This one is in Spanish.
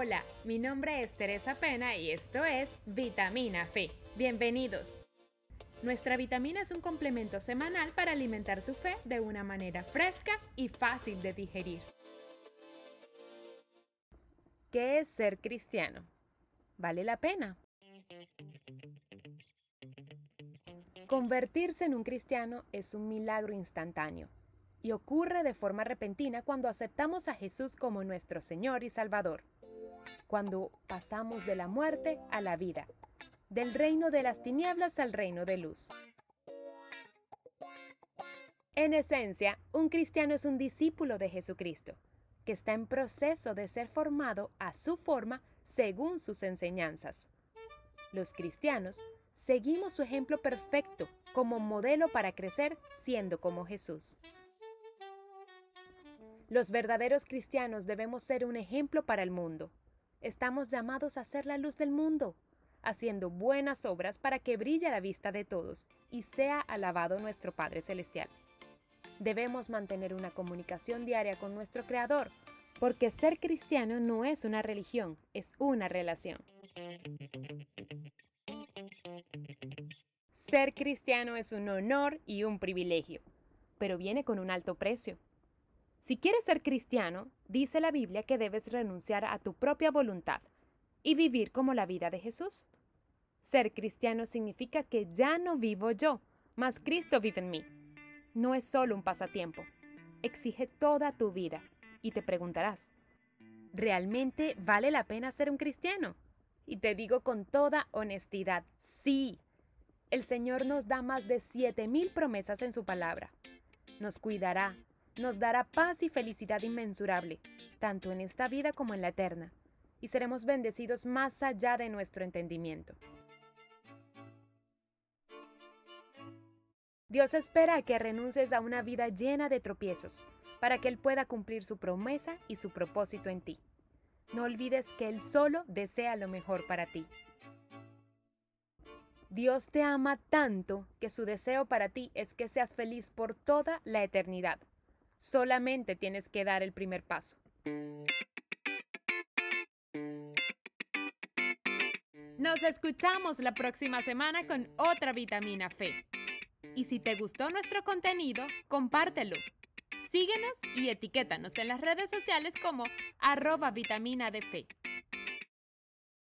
Hola, mi nombre es Teresa Pena y esto es Vitamina Fe. Bienvenidos. Nuestra vitamina es un complemento semanal para alimentar tu fe de una manera fresca y fácil de digerir. ¿Qué es ser cristiano? ¿Vale la pena? Convertirse en un cristiano es un milagro instantáneo y ocurre de forma repentina cuando aceptamos a Jesús como nuestro Señor y Salvador, cuando pasamos de la muerte a la vida, del reino de las tinieblas al reino de luz. En esencia, un cristiano es un discípulo de Jesucristo, que está en proceso de ser formado a su forma según sus enseñanzas. Los cristianos seguimos su ejemplo perfecto como modelo para crecer siendo como Jesús. Los verdaderos cristianos debemos ser un ejemplo para el mundo. Estamos llamados a ser la luz del mundo, haciendo buenas obras para que brille a la vista de todos y sea alabado nuestro Padre Celestial. Debemos mantener una comunicación diaria con nuestro Creador, porque ser cristiano no es una religión, es una relación. Ser cristiano es un honor y un privilegio, pero viene con un alto precio. Si quieres ser cristiano, dice la Biblia que debes renunciar a tu propia voluntad y vivir como la vida de Jesús. Ser cristiano significa que ya no vivo yo, mas Cristo vive en mí. No es solo un pasatiempo, exige toda tu vida y te preguntarás, ¿realmente vale la pena ser un cristiano? Y te digo con toda honestidad, sí. El Señor nos da más de 7.000 promesas en su palabra. Nos cuidará, nos dará paz y felicidad inmensurable, tanto en esta vida como en la eterna, y seremos bendecidos más allá de nuestro entendimiento. Dios espera que renuncies a una vida llena de tropiezos, para que Él pueda cumplir su promesa y su propósito en ti. No olvides que Él solo desea lo mejor para ti. Dios te ama tanto que su deseo para ti es que seas feliz por toda la eternidad. Solamente tienes que dar el primer paso. Nos escuchamos la próxima semana con otra vitamina Fe. Y si te gustó nuestro contenido, compártelo. Síguenos y etiquétanos en las redes sociales como arroba vitamina de fe.